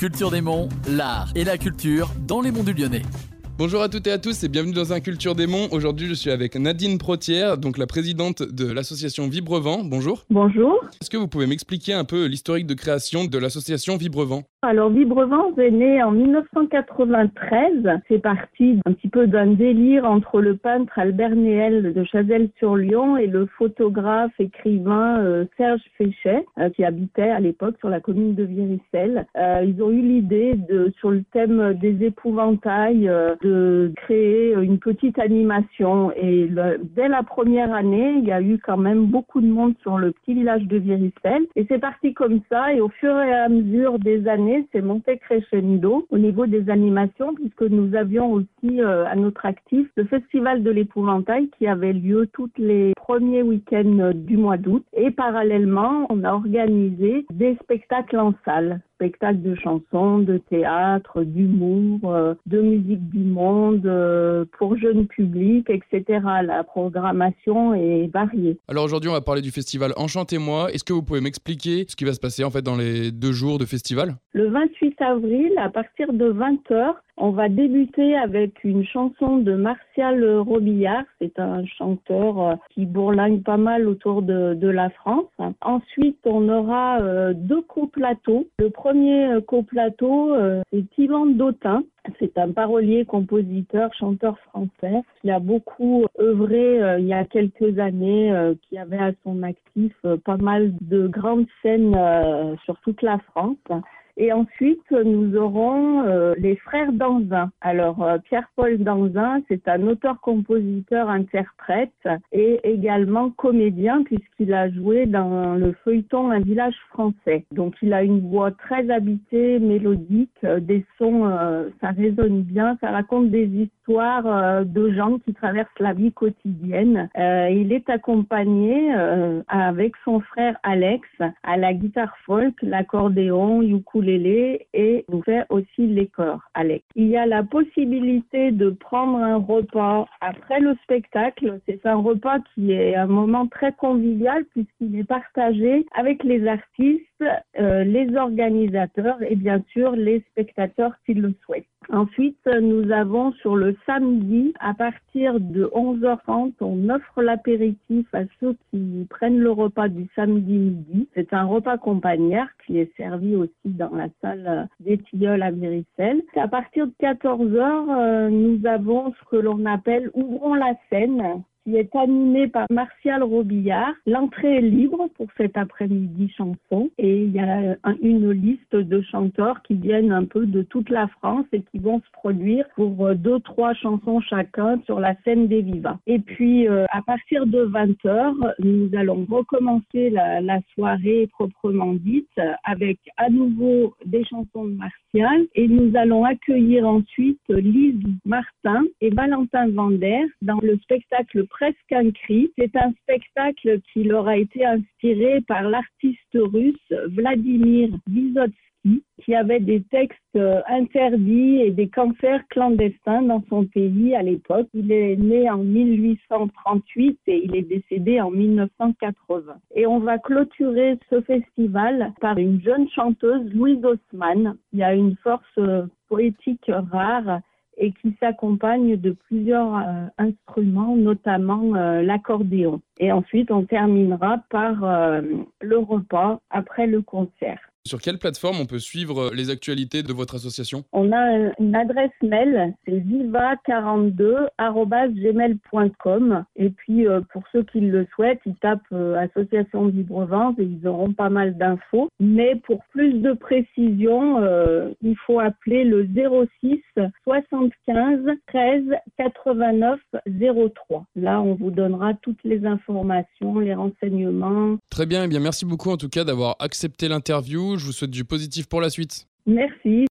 Culture des Monts, l'art et la culture dans les monts du Lyonnais. Bonjour à toutes et à tous et bienvenue dans un Culture des Monts. Aujourd'hui, je suis avec Nadine Protière, donc la présidente de l'association Vibrevent. Bonjour. Bonjour. Est-ce que vous pouvez m'expliquer un peu l'historique de création de l'association Vibrevent Alors Vibrevent est né en 1993. C'est parti un petit peu d'un délire entre le peintre Albert Néel de Chazelles-sur-Lyon et le photographe écrivain euh, Serge Féchet euh, qui habitait à l'époque sur la commune de Viricelle. Euh, ils ont eu l'idée de sur le thème des épouvantails de de créer une petite animation. Et dès la première année, il y a eu quand même beaucoup de monde sur le petit village de Viricelle. Et c'est parti comme ça. Et au fur et à mesure des années, c'est monté crescendo au niveau des animations, puisque nous avions aussi euh, à notre actif le Festival de l'épouvantail qui avait lieu tous les premiers week-ends du mois d'août. Et parallèlement, on a organisé des spectacles en salle spectacles de chansons, de théâtre, d'humour, euh, de musique du monde, euh, pour jeunes publics, etc. La programmation est variée. Alors aujourd'hui, on va parler du festival Enchantez-moi. Est-ce que vous pouvez m'expliquer ce qui va se passer en fait dans les deux jours de festival? Le 28 avril, à partir de 20h, on va débuter avec une chanson de Martial Robillard. C'est un chanteur euh, qui bourlingue pas mal autour de, la France. Ensuite, on aura euh, deux coplateaux. Le premier euh, coplateau, c'est Yvan Dautin. C'est un parolier, compositeur, chanteur français qui a beaucoup œuvré il y a quelques années, qui avait à son actif pas mal de grandes scènes sur toute la France. Et ensuite, nous aurons euh, les frères Danzin. Alors, euh, Pierre-Paul Danzin, c'est un auteur-compositeur-interprète et également comédien puisqu'il a joué dans le feuilleton Un village français. Donc, il a une voix très habitée, mélodique, euh, des sons, ça résonne bien, ça raconte des histoires de gens qui traversent la vie quotidienne. il est accompagné avec son frère Alex à la guitare folk, l'accordéon, ukulélé et nous fait aussi les corps. Il y a la possibilité de prendre un repas après le spectacle. C'est un repas qui est un moment très convivial puisqu'il est partagé avec les artistes, euh, les organisateurs et bien sûr les spectateurs qui le souhaitent. Ensuite, nous avons sur le samedi, à partir de 11h30, on offre l'apéritif à ceux qui prennent le repas du samedi midi. C'est un repas compagnaire qui est servi aussi dans la salle des Tilleuls à Viricelle. À partir de 14h, euh, nous avons ce que l'on appelle Ouvrons la scène qui est animé par Martial Robillard. L'entrée est libre pour cet après-midi chanson et il y a une liste de chanteurs qui viennent un peu de toute la France et qui vont se produire pour euh, deux, trois chansons chacun sur la scène des Vivas. Et puis, euh, à partir de 20h, nous allons recommencer la, soirée proprement dite avec à nouveau des chansons de Martial et nous allons accueillir ensuite Lise Martin et Valentin Vander dans le spectacle presque un cri. C'est un spectacle qui leur a été inspiré par l'artiste russe Vladimir Vysotsky, qui avait des textes euh, interdits et des cancers clandestins dans son pays à l'époque. Il est né en 1838 et il est décédé en 1980. Et on va clôturer ce festival par une jeune chanteuse, Louise Haussmann. Il y a une force euh, poétique rare et qui s'accompagne de plusieurs euh, instruments, notamment euh, l'accordéon. Et ensuite, on terminera par euh, le repas après le concert. Sur quelle plateforme on peut suivre les actualités de votre association? On a une adresse mail, c'est viva42@gmail.com et puis euh, pour ceux qui le souhaitent, ils tapent euh, association Vibrevent et ils auront pas mal d'infos. Mais pour plus de précision, euh, il faut appeler le 06 75 13 89 03. Là, on vous donnera toutes les informations, les renseignements. Très bien, et eh bien merci beaucoup en tout cas d'avoir accepté l'interview. Je vous souhaite du positif pour la suite. Merci.